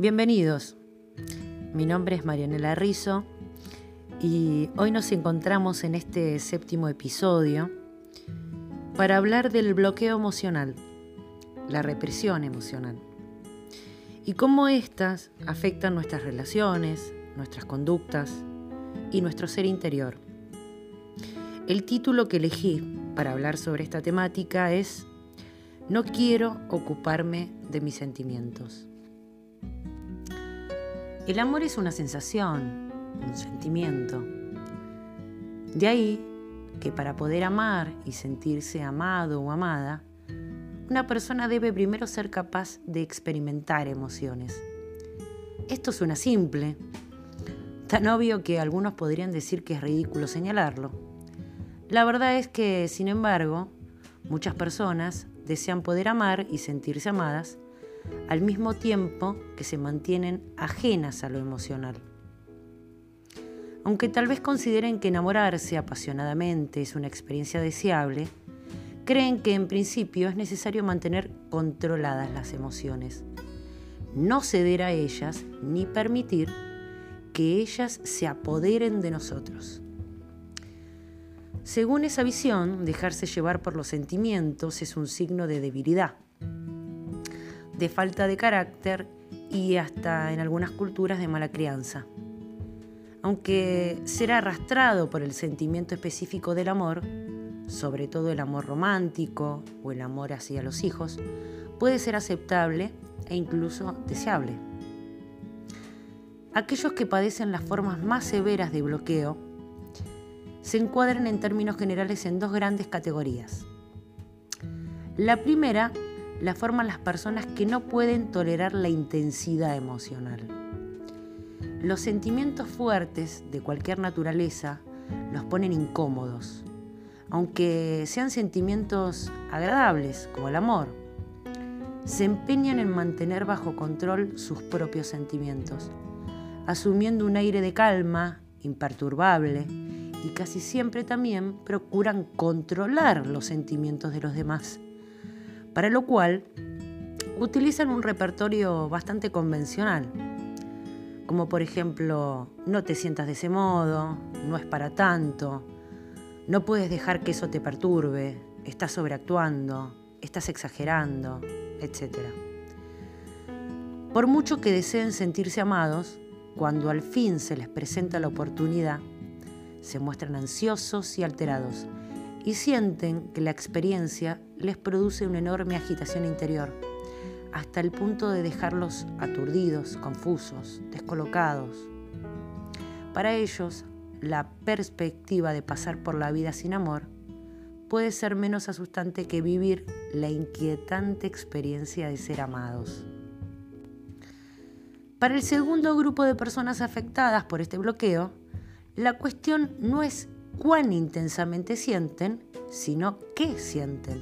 Bienvenidos. Mi nombre es Marianela Rizzo y hoy nos encontramos en este séptimo episodio para hablar del bloqueo emocional, la represión emocional y cómo éstas afectan nuestras relaciones, nuestras conductas y nuestro ser interior. El título que elegí para hablar sobre esta temática es No quiero ocuparme de mis sentimientos. El amor es una sensación, un sentimiento. De ahí que para poder amar y sentirse amado o amada, una persona debe primero ser capaz de experimentar emociones. Esto suena simple, tan obvio que algunos podrían decir que es ridículo señalarlo. La verdad es que, sin embargo, muchas personas desean poder amar y sentirse amadas al mismo tiempo que se mantienen ajenas a lo emocional. Aunque tal vez consideren que enamorarse apasionadamente es una experiencia deseable, creen que en principio es necesario mantener controladas las emociones, no ceder a ellas ni permitir que ellas se apoderen de nosotros. Según esa visión, dejarse llevar por los sentimientos es un signo de debilidad de falta de carácter y hasta en algunas culturas de mala crianza. Aunque ser arrastrado por el sentimiento específico del amor, sobre todo el amor romántico o el amor hacia los hijos, puede ser aceptable e incluso deseable. Aquellos que padecen las formas más severas de bloqueo se encuadran en términos generales en dos grandes categorías. La primera la forman las personas que no pueden tolerar la intensidad emocional. Los sentimientos fuertes de cualquier naturaleza los ponen incómodos, aunque sean sentimientos agradables como el amor. Se empeñan en mantener bajo control sus propios sentimientos, asumiendo un aire de calma, imperturbable, y casi siempre también procuran controlar los sentimientos de los demás para lo cual utilizan un repertorio bastante convencional, como por ejemplo, no te sientas de ese modo, no es para tanto, no puedes dejar que eso te perturbe, estás sobreactuando, estás exagerando, etc. Por mucho que deseen sentirse amados, cuando al fin se les presenta la oportunidad, se muestran ansiosos y alterados y sienten que la experiencia les produce una enorme agitación interior, hasta el punto de dejarlos aturdidos, confusos, descolocados. Para ellos, la perspectiva de pasar por la vida sin amor puede ser menos asustante que vivir la inquietante experiencia de ser amados. Para el segundo grupo de personas afectadas por este bloqueo, la cuestión no es cuán intensamente sienten, sino qué sienten.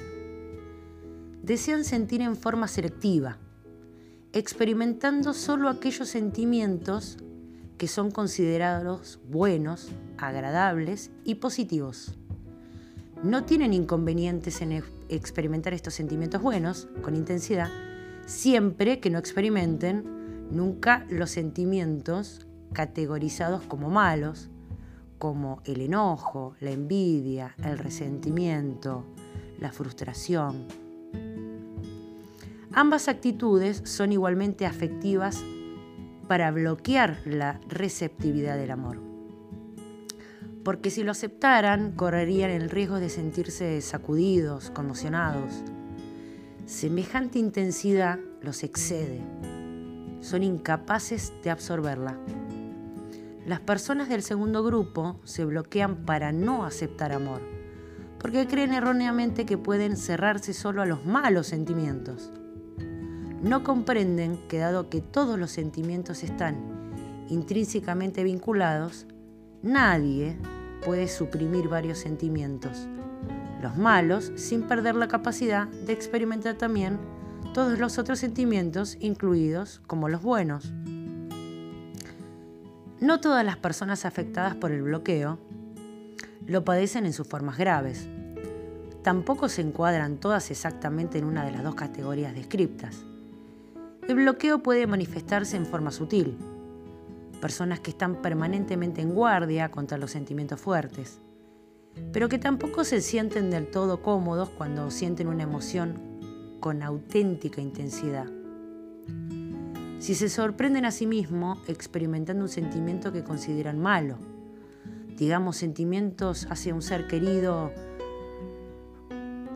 Desean sentir en forma selectiva, experimentando solo aquellos sentimientos que son considerados buenos, agradables y positivos. No tienen inconvenientes en experimentar estos sentimientos buenos con intensidad, siempre que no experimenten nunca los sentimientos categorizados como malos, como el enojo, la envidia, el resentimiento, la frustración. Ambas actitudes son igualmente afectivas para bloquear la receptividad del amor. Porque si lo aceptaran, correrían el riesgo de sentirse sacudidos, conmocionados. Semejante intensidad los excede. Son incapaces de absorberla. Las personas del segundo grupo se bloquean para no aceptar amor, porque creen erróneamente que pueden cerrarse solo a los malos sentimientos. No comprenden que dado que todos los sentimientos están intrínsecamente vinculados, nadie puede suprimir varios sentimientos, los malos sin perder la capacidad de experimentar también todos los otros sentimientos, incluidos como los buenos. No todas las personas afectadas por el bloqueo lo padecen en sus formas graves. Tampoco se encuadran todas exactamente en una de las dos categorías descriptas. El bloqueo puede manifestarse en forma sutil. Personas que están permanentemente en guardia contra los sentimientos fuertes, pero que tampoco se sienten del todo cómodos cuando sienten una emoción con auténtica intensidad. Si se sorprenden a sí mismos experimentando un sentimiento que consideran malo, digamos sentimientos hacia un ser querido,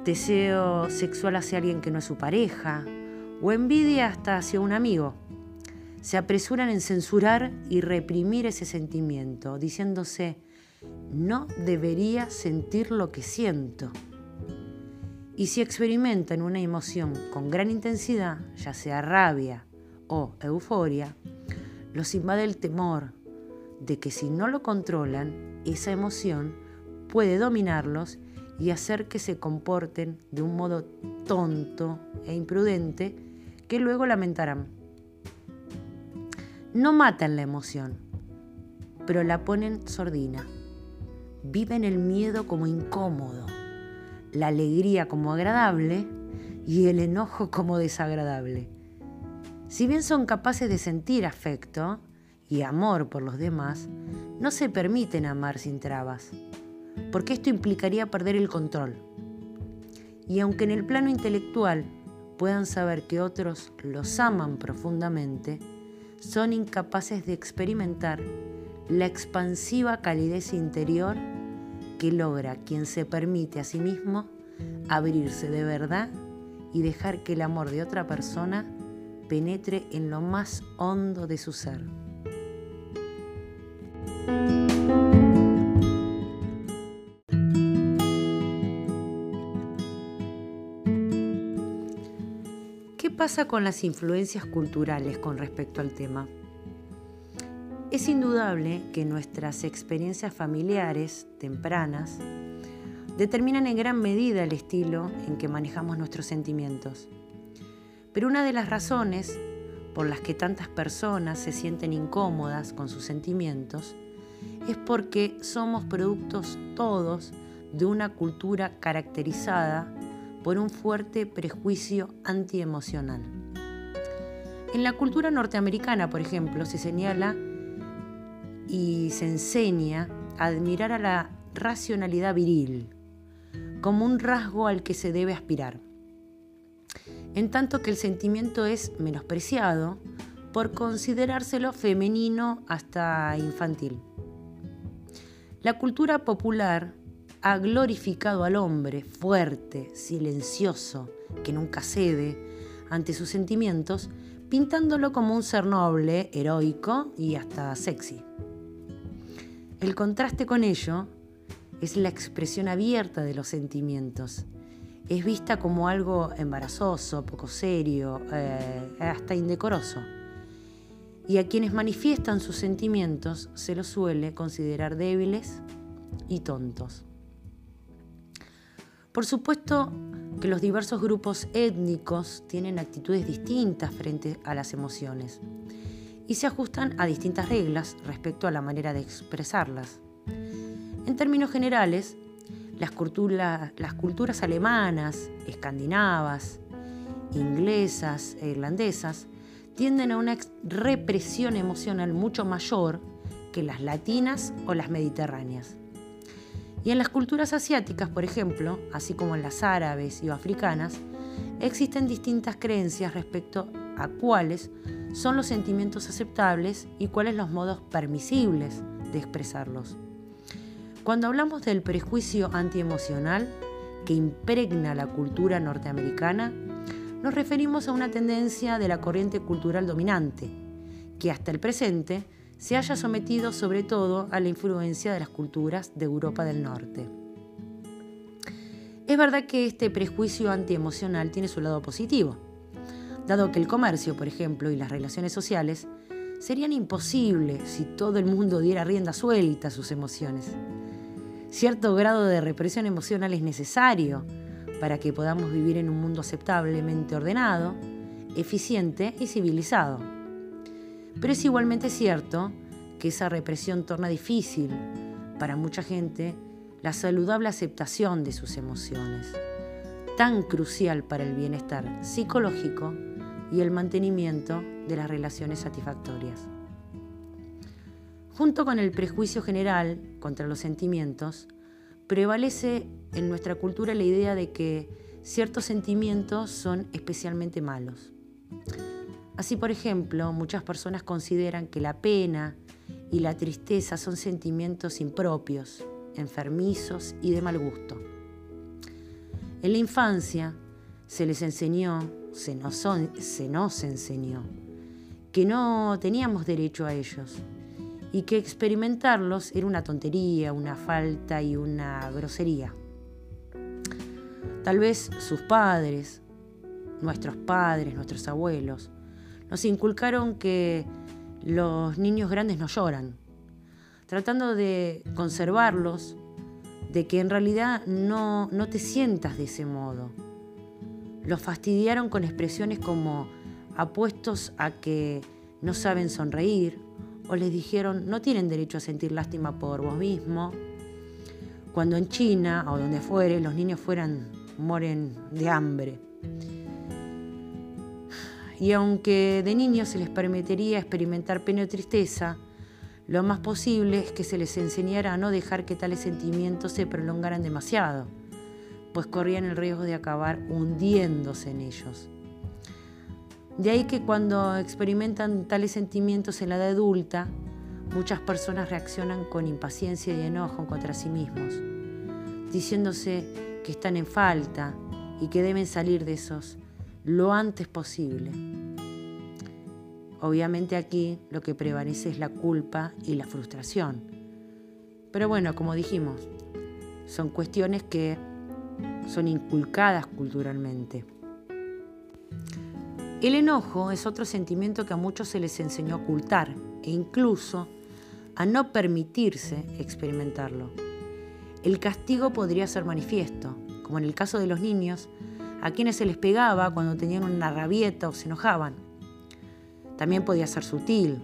deseo sexual hacia alguien que no es su pareja, o envidia hasta hacia un amigo, se apresuran en censurar y reprimir ese sentimiento, diciéndose, no debería sentir lo que siento. Y si experimentan una emoción con gran intensidad, ya sea rabia o euforia, los invade el temor de que si no lo controlan, esa emoción puede dominarlos y hacer que se comporten de un modo tonto e imprudente que luego lamentarán. No matan la emoción, pero la ponen sordina. Viven el miedo como incómodo, la alegría como agradable y el enojo como desagradable. Si bien son capaces de sentir afecto y amor por los demás, no se permiten amar sin trabas, porque esto implicaría perder el control. Y aunque en el plano intelectual puedan saber que otros los aman profundamente, son incapaces de experimentar la expansiva calidez interior que logra quien se permite a sí mismo abrirse de verdad y dejar que el amor de otra persona penetre en lo más hondo de su ser. ¿Qué pasa con las influencias culturales con respecto al tema? Es indudable que nuestras experiencias familiares tempranas determinan en gran medida el estilo en que manejamos nuestros sentimientos. Pero una de las razones por las que tantas personas se sienten incómodas con sus sentimientos es porque somos productos todos de una cultura caracterizada por un fuerte prejuicio antiemocional. En la cultura norteamericana, por ejemplo, se señala y se enseña a admirar a la racionalidad viril como un rasgo al que se debe aspirar, en tanto que el sentimiento es menospreciado por considerárselo femenino hasta infantil. La cultura popular ha glorificado al hombre fuerte, silencioso, que nunca cede ante sus sentimientos, pintándolo como un ser noble, heroico y hasta sexy. El contraste con ello es la expresión abierta de los sentimientos. Es vista como algo embarazoso, poco serio, eh, hasta indecoroso. Y a quienes manifiestan sus sentimientos se los suele considerar débiles y tontos. Por supuesto que los diversos grupos étnicos tienen actitudes distintas frente a las emociones y se ajustan a distintas reglas respecto a la manera de expresarlas. En términos generales, las, culturas alemanas, escandinavas, inglesas e irlandesas tienden a una represión emocional mucho mayor que las latinas o las mediterráneas. Y en las culturas asiáticas, por ejemplo, así como en las árabes y africanas, existen distintas creencias respecto a cuáles son los sentimientos aceptables y cuáles los modos permisibles de expresarlos. Cuando hablamos del prejuicio antiemocional que impregna la cultura norteamericana, nos referimos a una tendencia de la corriente cultural dominante, que hasta el presente se haya sometido sobre todo a la influencia de las culturas de Europa del Norte. Es verdad que este prejuicio antiemocional tiene su lado positivo, dado que el comercio, por ejemplo, y las relaciones sociales serían imposibles si todo el mundo diera rienda suelta a sus emociones. Cierto grado de represión emocional es necesario para que podamos vivir en un mundo aceptablemente ordenado, eficiente y civilizado. Pero es igualmente cierto que esa represión torna difícil para mucha gente la saludable aceptación de sus emociones, tan crucial para el bienestar psicológico y el mantenimiento de las relaciones satisfactorias. Junto con el prejuicio general contra los sentimientos, prevalece en nuestra cultura la idea de que ciertos sentimientos son especialmente malos. Así, por ejemplo, muchas personas consideran que la pena y la tristeza son sentimientos impropios, enfermizos y de mal gusto. En la infancia se les enseñó, se nos, se nos enseñó, que no teníamos derecho a ellos y que experimentarlos era una tontería, una falta y una grosería. Tal vez sus padres, nuestros padres, nuestros abuelos, nos inculcaron que los niños grandes no lloran, tratando de conservarlos, de que en realidad no, no te sientas de ese modo. Los fastidiaron con expresiones como apuestos a que no saben sonreír, o les dijeron no tienen derecho a sentir lástima por vos mismo. Cuando en China o donde fuere los niños fueran mueren de hambre. Y aunque de niños se les permitiría experimentar pena o tristeza, lo más posible es que se les enseñara a no dejar que tales sentimientos se prolongaran demasiado, pues corrían el riesgo de acabar hundiéndose en ellos. De ahí que cuando experimentan tales sentimientos en la edad adulta, muchas personas reaccionan con impaciencia y enojo contra sí mismos, diciéndose que están en falta y que deben salir de esos lo antes posible. Obviamente aquí lo que prevalece es la culpa y la frustración. Pero bueno, como dijimos, son cuestiones que son inculcadas culturalmente. El enojo es otro sentimiento que a muchos se les enseñó a ocultar e incluso a no permitirse experimentarlo. El castigo podría ser manifiesto, como en el caso de los niños, a quienes se les pegaba cuando tenían una rabieta o se enojaban. También podía ser sutil,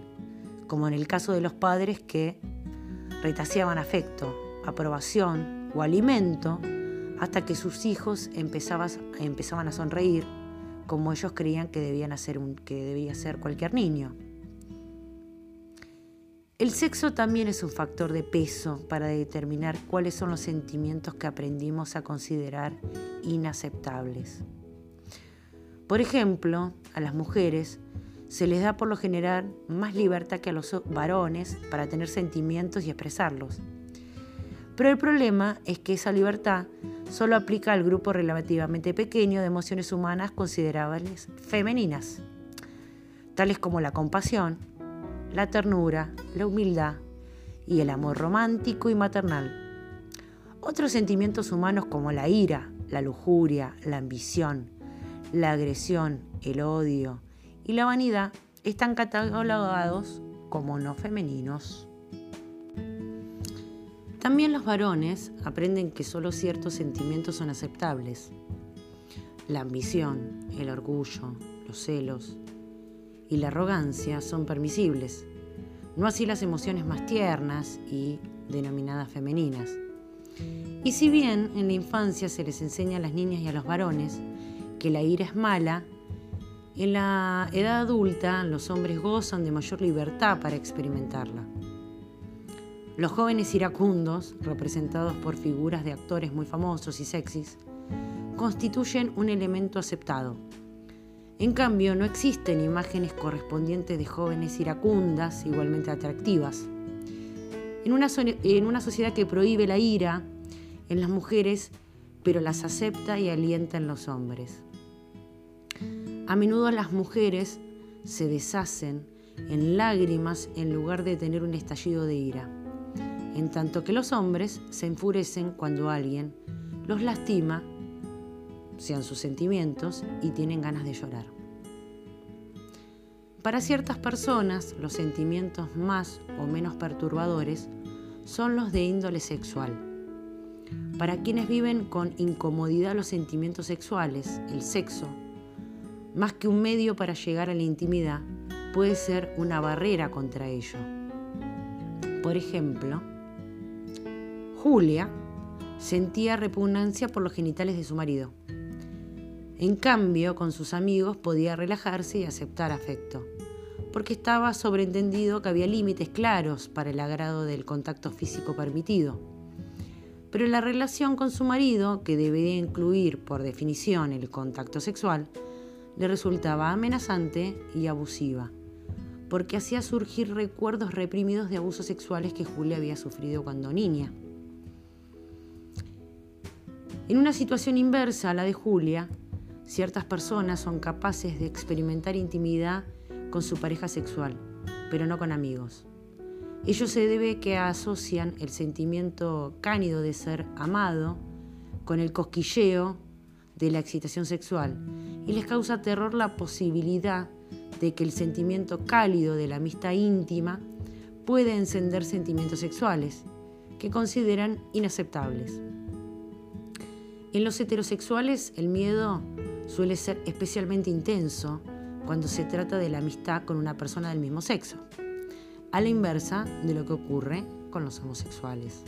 como en el caso de los padres que retaseaban afecto, aprobación o alimento hasta que sus hijos empezaban a sonreír como ellos creían que, hacer un, que debía ser cualquier niño. El sexo también es un factor de peso para determinar cuáles son los sentimientos que aprendimos a considerar inaceptables. Por ejemplo, a las mujeres se les da por lo general más libertad que a los varones para tener sentimientos y expresarlos. Pero el problema es que esa libertad solo aplica al grupo relativamente pequeño de emociones humanas considerables femeninas, tales como la compasión, la ternura, la humildad y el amor romántico y maternal. Otros sentimientos humanos como la ira, la lujuria, la ambición, la agresión, el odio y la vanidad están catalogados como no femeninos. También los varones aprenden que solo ciertos sentimientos son aceptables. La ambición, el orgullo, los celos y la arrogancia son permisibles, no así las emociones más tiernas y denominadas femeninas. Y si bien en la infancia se les enseña a las niñas y a los varones que la ira es mala, en la edad adulta los hombres gozan de mayor libertad para experimentarla. Los jóvenes iracundos, representados por figuras de actores muy famosos y sexys, constituyen un elemento aceptado. En cambio, no existen imágenes correspondientes de jóvenes iracundas igualmente atractivas. En una, en una sociedad que prohíbe la ira en las mujeres, pero las acepta y alienta en los hombres. A menudo las mujeres se deshacen en lágrimas en lugar de tener un estallido de ira en tanto que los hombres se enfurecen cuando alguien los lastima, sean sus sentimientos, y tienen ganas de llorar. Para ciertas personas, los sentimientos más o menos perturbadores son los de índole sexual. Para quienes viven con incomodidad los sentimientos sexuales, el sexo, más que un medio para llegar a la intimidad, puede ser una barrera contra ello. Por ejemplo, Julia sentía repugnancia por los genitales de su marido. En cambio, con sus amigos podía relajarse y aceptar afecto, porque estaba sobreentendido que había límites claros para el agrado del contacto físico permitido. Pero la relación con su marido, que debería incluir por definición el contacto sexual, le resultaba amenazante y abusiva, porque hacía surgir recuerdos reprimidos de abusos sexuales que Julia había sufrido cuando niña. En una situación inversa a la de Julia, ciertas personas son capaces de experimentar intimidad con su pareja sexual, pero no con amigos. Ello se debe que asocian el sentimiento cánido de ser amado con el cosquilleo de la excitación sexual y les causa terror la posibilidad de que el sentimiento cálido de la amistad íntima puede encender sentimientos sexuales que consideran inaceptables. En los heterosexuales el miedo suele ser especialmente intenso cuando se trata de la amistad con una persona del mismo sexo, a la inversa de lo que ocurre con los homosexuales.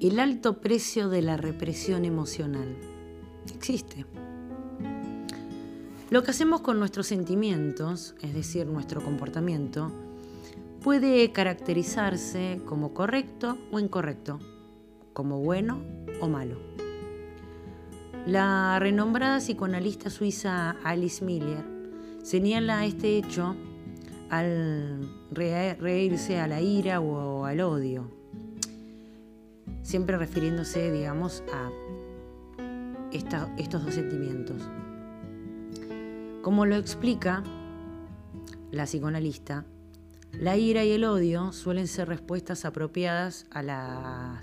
El alto precio de la represión emocional existe. Lo que hacemos con nuestros sentimientos, es decir, nuestro comportamiento, puede caracterizarse como correcto o incorrecto, como bueno o malo. La renombrada psicoanalista suiza Alice Miller señala este hecho al reírse a la ira o al odio, siempre refiriéndose, digamos, a estos dos sentimientos. Como lo explica la psicoanalista, la ira y el odio suelen ser respuestas apropiadas a la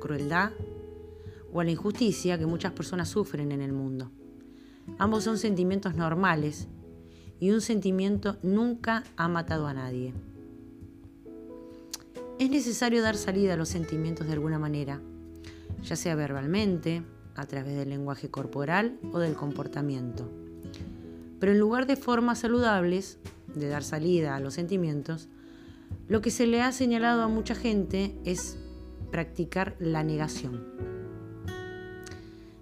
crueldad o a la injusticia que muchas personas sufren en el mundo. Ambos son sentimientos normales y un sentimiento nunca ha matado a nadie. Es necesario dar salida a los sentimientos de alguna manera, ya sea verbalmente, a través del lenguaje corporal o del comportamiento. Pero en lugar de formas saludables de dar salida a los sentimientos, lo que se le ha señalado a mucha gente es practicar la negación.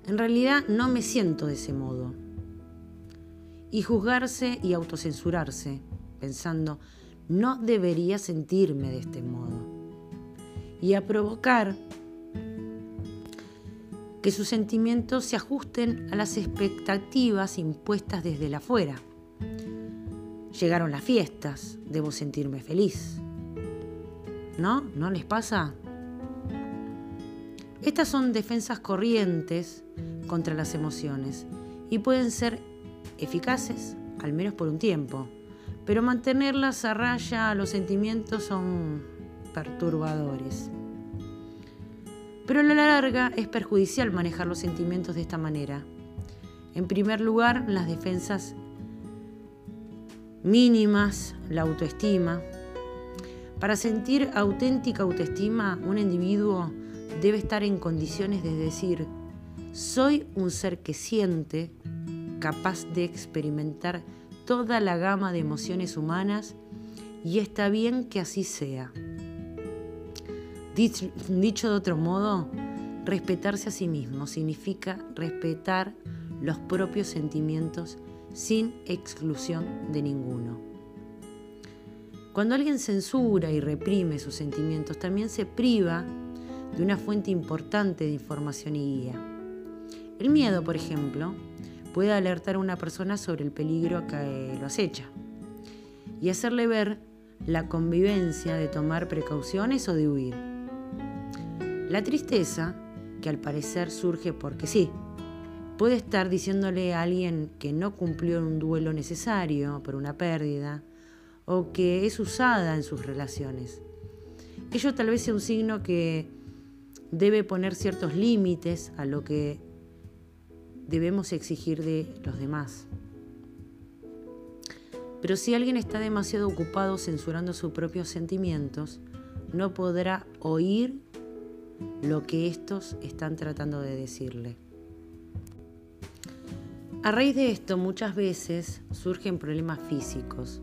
En realidad no me siento de ese modo. Y juzgarse y autocensurarse, pensando, no debería sentirme de este modo. Y a provocar que sus sentimientos se ajusten a las expectativas impuestas desde la afuera. Llegaron las fiestas, debo sentirme feliz. ¿No? ¿No les pasa? Estas son defensas corrientes contra las emociones y pueden ser eficaces, al menos por un tiempo, pero mantenerlas a raya a los sentimientos son perturbadores. Pero a la larga es perjudicial manejar los sentimientos de esta manera. En primer lugar, las defensas mínimas, la autoestima. Para sentir auténtica autoestima, un individuo debe estar en condiciones de decir, soy un ser que siente, capaz de experimentar toda la gama de emociones humanas y está bien que así sea. Dicho de otro modo, respetarse a sí mismo significa respetar los propios sentimientos sin exclusión de ninguno. Cuando alguien censura y reprime sus sentimientos, también se priva de una fuente importante de información y guía. El miedo, por ejemplo, puede alertar a una persona sobre el peligro que lo acecha y hacerle ver la convivencia de tomar precauciones o de huir. La tristeza, que al parecer surge porque sí, puede estar diciéndole a alguien que no cumplió un duelo necesario por una pérdida o que es usada en sus relaciones. Ello tal vez sea un signo que debe poner ciertos límites a lo que debemos exigir de los demás. Pero si alguien está demasiado ocupado censurando sus propios sentimientos, no podrá oír lo que estos están tratando de decirle. A raíz de esto muchas veces surgen problemas físicos.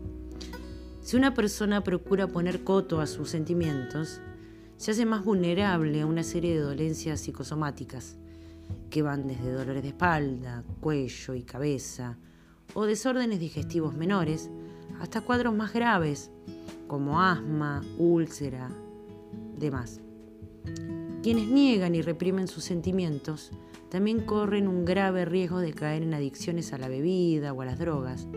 Si una persona procura poner coto a sus sentimientos, se hace más vulnerable a una serie de dolencias psicosomáticas que van desde dolores de espalda, cuello y cabeza, o desórdenes digestivos menores, hasta cuadros más graves como asma, úlcera, demás. Quienes niegan y reprimen sus sentimientos también corren un grave riesgo de caer en adicciones a la bebida o a las drogas,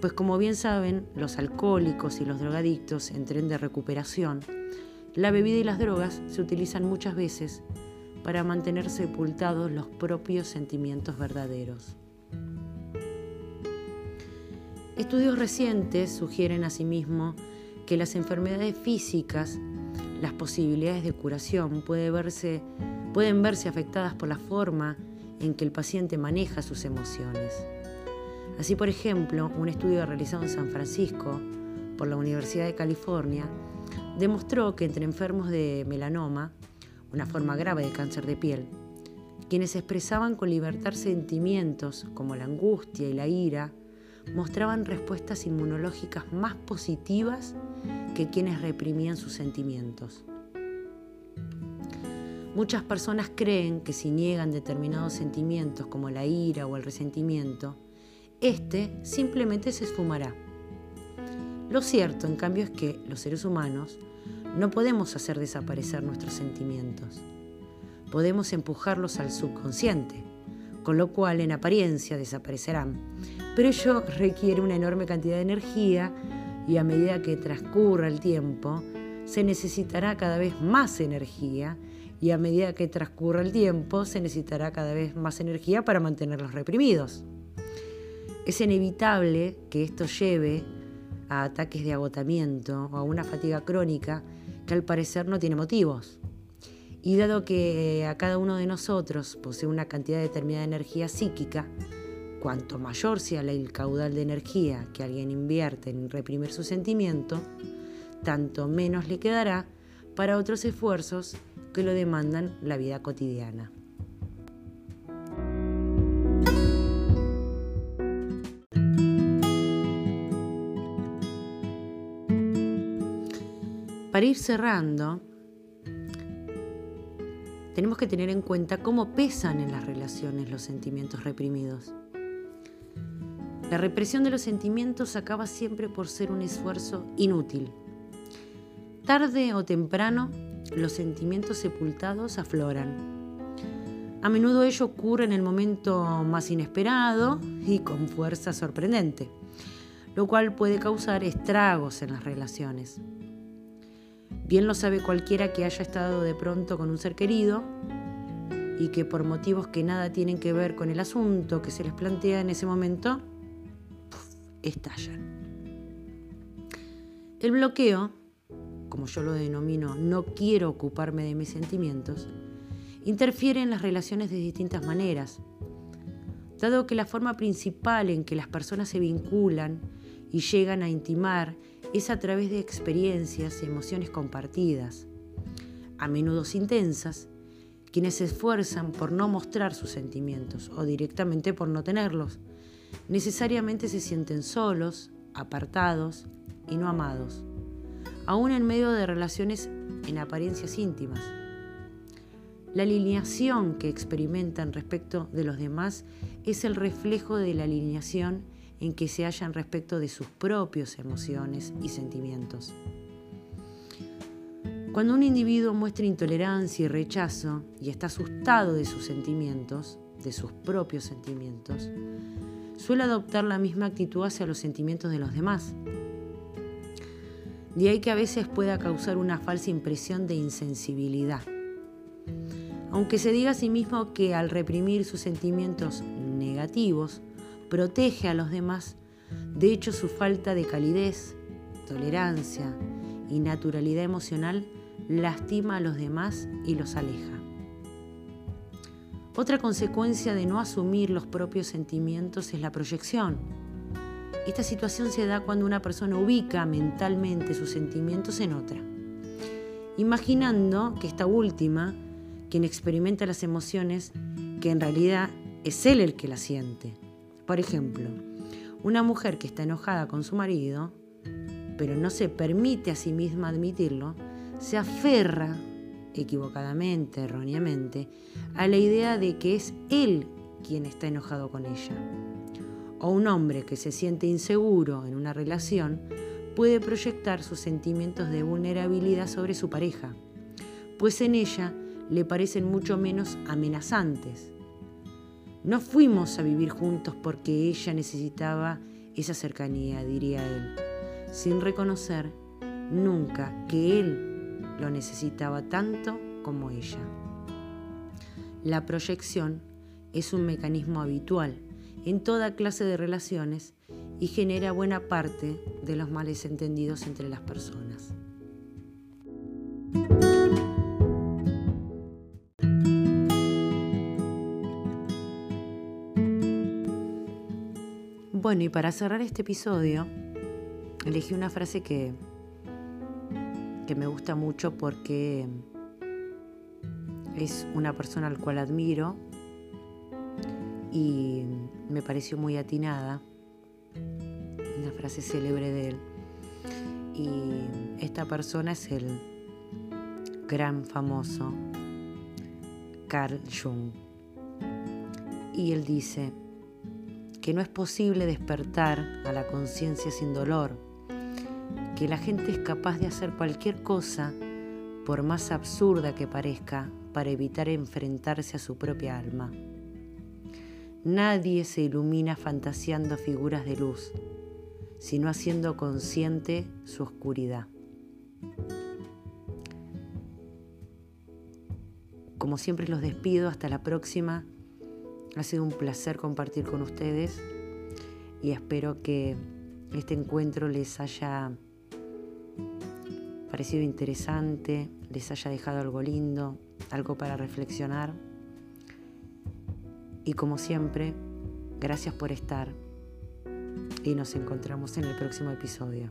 pues como bien saben, los alcohólicos y los drogadictos en tren de recuperación la bebida y las drogas se utilizan muchas veces para mantener sepultados los propios sentimientos verdaderos. Estudios recientes sugieren asimismo que las enfermedades físicas, las posibilidades de curación pueden verse, pueden verse afectadas por la forma en que el paciente maneja sus emociones. Así, por ejemplo, un estudio realizado en San Francisco por la Universidad de California demostró que entre enfermos de melanoma, una forma grave de cáncer de piel, quienes expresaban con libertad sentimientos como la angustia y la ira, mostraban respuestas inmunológicas más positivas que quienes reprimían sus sentimientos. Muchas personas creen que si niegan determinados sentimientos como la ira o el resentimiento, este simplemente se esfumará. Lo cierto, en cambio, es que los seres humanos no podemos hacer desaparecer nuestros sentimientos. Podemos empujarlos al subconsciente, con lo cual en apariencia desaparecerán. Pero ello requiere una enorme cantidad de energía y a medida que transcurra el tiempo, se necesitará cada vez más energía y a medida que transcurra el tiempo, se necesitará cada vez más energía para mantenerlos reprimidos. Es inevitable que esto lleve a ataques de agotamiento o a una fatiga crónica que al parecer no tiene motivos. Y dado que a cada uno de nosotros posee una cantidad determinada de energía psíquica, cuanto mayor sea el caudal de energía que alguien invierte en reprimir su sentimiento, tanto menos le quedará para otros esfuerzos que lo demandan la vida cotidiana. Para ir cerrando, tenemos que tener en cuenta cómo pesan en las relaciones los sentimientos reprimidos. La represión de los sentimientos acaba siempre por ser un esfuerzo inútil. Tarde o temprano, los sentimientos sepultados afloran. A menudo ello ocurre en el momento más inesperado y con fuerza sorprendente, lo cual puede causar estragos en las relaciones. Bien lo sabe cualquiera que haya estado de pronto con un ser querido y que por motivos que nada tienen que ver con el asunto que se les plantea en ese momento, estallan. El bloqueo, como yo lo denomino, no quiero ocuparme de mis sentimientos, interfiere en las relaciones de distintas maneras, dado que la forma principal en que las personas se vinculan y llegan a intimar es a través de experiencias y emociones compartidas, a menudo intensas, quienes se esfuerzan por no mostrar sus sentimientos o directamente por no tenerlos. Necesariamente se sienten solos, apartados y no amados, aún en medio de relaciones en apariencias íntimas. La alineación que experimentan respecto de los demás es el reflejo de la alineación en que se hallan respecto de sus propias emociones y sentimientos. Cuando un individuo muestra intolerancia y rechazo y está asustado de sus sentimientos, de sus propios sentimientos, suele adoptar la misma actitud hacia los sentimientos de los demás. De ahí que a veces pueda causar una falsa impresión de insensibilidad. Aunque se diga a sí mismo que al reprimir sus sentimientos negativos, protege a los demás. De hecho, su falta de calidez, tolerancia y naturalidad emocional lastima a los demás y los aleja. Otra consecuencia de no asumir los propios sentimientos es la proyección. Esta situación se da cuando una persona ubica mentalmente sus sentimientos en otra, imaginando que esta última, quien experimenta las emociones, que en realidad es él el que las siente. Por ejemplo, una mujer que está enojada con su marido pero no se permite a sí misma admitirlo, se aferra, equivocadamente, erróneamente, a la idea de que es él quien está enojado con ella. O un hombre que se siente inseguro en una relación puede proyectar sus sentimientos de vulnerabilidad sobre su pareja, pues en ella le parecen mucho menos amenazantes. No fuimos a vivir juntos porque ella necesitaba esa cercanía, diría él, sin reconocer nunca que él lo necesitaba tanto como ella. La proyección es un mecanismo habitual en toda clase de relaciones y genera buena parte de los males entendidos entre las personas. Bueno, y para cerrar este episodio, elegí una frase que, que me gusta mucho porque es una persona al cual admiro y me pareció muy atinada, una frase célebre de él. Y esta persona es el gran famoso Carl Jung. Y él dice, que no es posible despertar a la conciencia sin dolor, que la gente es capaz de hacer cualquier cosa, por más absurda que parezca, para evitar enfrentarse a su propia alma. Nadie se ilumina fantaseando figuras de luz, sino haciendo consciente su oscuridad. Como siempre los despido, hasta la próxima. Ha sido un placer compartir con ustedes y espero que este encuentro les haya parecido interesante, les haya dejado algo lindo, algo para reflexionar. Y como siempre, gracias por estar y nos encontramos en el próximo episodio.